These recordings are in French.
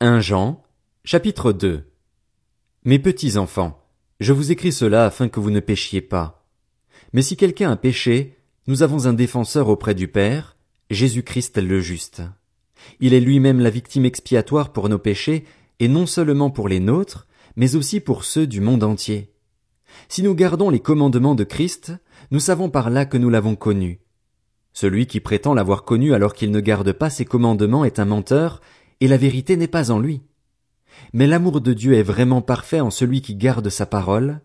1 Jean, chapitre 2 Mes petits enfants, je vous écris cela afin que vous ne péchiez pas. Mais si quelqu'un a péché, nous avons un défenseur auprès du Père, Jésus-Christ le juste. Il est lui-même la victime expiatoire pour nos péchés, et non seulement pour les nôtres, mais aussi pour ceux du monde entier. Si nous gardons les commandements de Christ, nous savons par là que nous l'avons connu. Celui qui prétend l'avoir connu alors qu'il ne garde pas ses commandements est un menteur, et la vérité n'est pas en lui. Mais l'amour de Dieu est vraiment parfait en celui qui garde sa parole.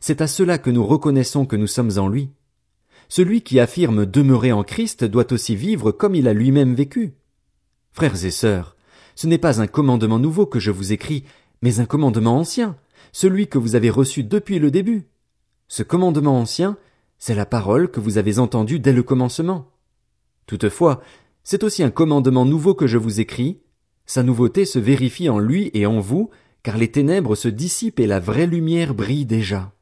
C'est à cela que nous reconnaissons que nous sommes en lui. Celui qui affirme demeurer en Christ doit aussi vivre comme il a lui-même vécu. Frères et sœurs, ce n'est pas un commandement nouveau que je vous écris, mais un commandement ancien, celui que vous avez reçu depuis le début. Ce commandement ancien, c'est la parole que vous avez entendue dès le commencement. Toutefois, c'est aussi un commandement nouveau que je vous écris, sa nouveauté se vérifie en lui et en vous, car les ténèbres se dissipent et la vraie lumière brille déjà.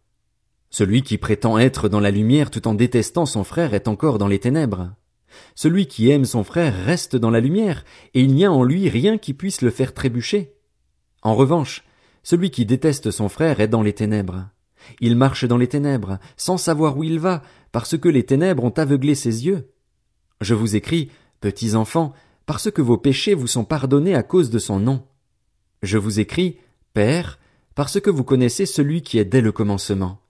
Celui qui prétend être dans la lumière tout en détestant son frère est encore dans les ténèbres. Celui qui aime son frère reste dans la lumière, et il n'y a en lui rien qui puisse le faire trébucher. En revanche, celui qui déteste son frère est dans les ténèbres. Il marche dans les ténèbres, sans savoir où il va, parce que les ténèbres ont aveuglé ses yeux. Je vous écris, petits enfants, parce que vos péchés vous sont pardonnés à cause de son nom. Je vous écris, Père, parce que vous connaissez celui qui est dès le commencement.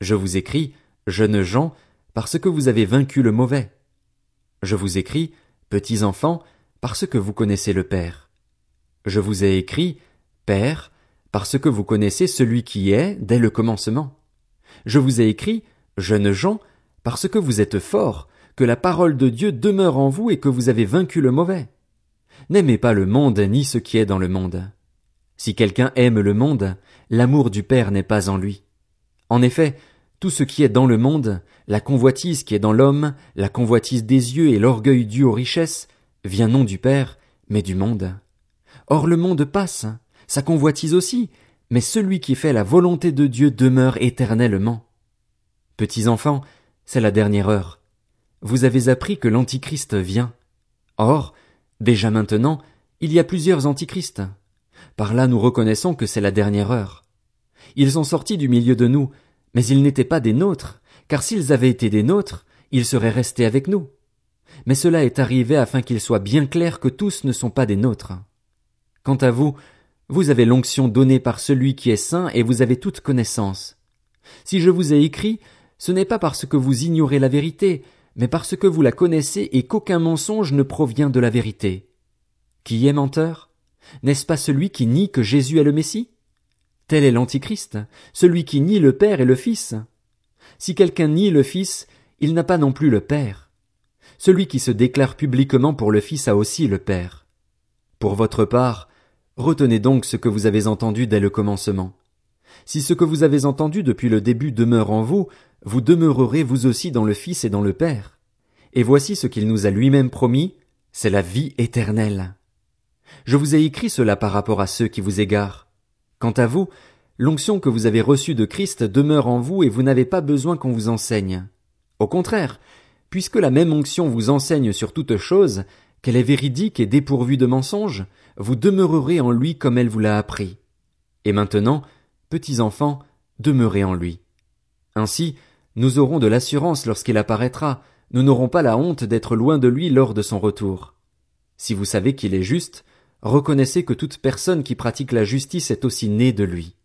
Je vous écris, jeunes gens, parce que vous avez vaincu le mauvais. Je vous écris, petits enfants, parce que vous connaissez le Père. Je vous ai écrit, Père, parce que vous connaissez celui qui est dès le commencement. Je vous ai écrit, jeunes gens, parce que vous êtes forts, que la parole de Dieu demeure en vous et que vous avez vaincu le mauvais. N'aimez pas le monde ni ce qui est dans le monde. Si quelqu'un aime le monde, l'amour du Père n'est pas en lui. En effet, tout ce qui est dans le monde, la convoitise qui est dans l'homme, la convoitise des yeux et l'orgueil dû aux richesses, vient non du Père, mais du monde. Or le monde passe, sa convoitise aussi, mais celui qui fait la volonté de Dieu demeure éternellement. Petits enfants, c'est la dernière heure vous avez appris que l'Antichrist vient. Or, déjà maintenant, il y a plusieurs Antichrists. Par là nous reconnaissons que c'est la dernière heure. Ils sont sortis du milieu de nous, mais ils n'étaient pas des nôtres, car s'ils avaient été des nôtres, ils seraient restés avec nous. Mais cela est arrivé afin qu'il soit bien clair que tous ne sont pas des nôtres. Quant à vous, vous avez l'onction donnée par celui qui est saint et vous avez toute connaissance. Si je vous ai écrit, ce n'est pas parce que vous ignorez la vérité, mais parce que vous la connaissez et qu'aucun mensonge ne provient de la vérité. Qui est menteur? N'est-ce pas celui qui nie que Jésus est le Messie? Tel est l'Antichrist, celui qui nie le Père et le Fils. Si quelqu'un nie le Fils, il n'a pas non plus le Père. Celui qui se déclare publiquement pour le Fils a aussi le Père. Pour votre part, retenez donc ce que vous avez entendu dès le commencement. Si ce que vous avez entendu depuis le début demeure en vous, vous demeurerez vous aussi dans le Fils et dans le Père. Et voici ce qu'il nous a lui-même promis, c'est la vie éternelle. Je vous ai écrit cela par rapport à ceux qui vous égarent. Quant à vous, l'onction que vous avez reçue de Christ demeure en vous et vous n'avez pas besoin qu'on vous enseigne. Au contraire, puisque la même onction vous enseigne sur toute chose, qu'elle est véridique et dépourvue de mensonges, vous demeurerez en lui comme elle vous l'a appris. Et maintenant, petits enfants, demeurez en lui. Ainsi, nous aurons de l'assurance lorsqu'il apparaîtra, nous n'aurons pas la honte d'être loin de lui lors de son retour. Si vous savez qu'il est juste, reconnaissez que toute personne qui pratique la justice est aussi née de lui.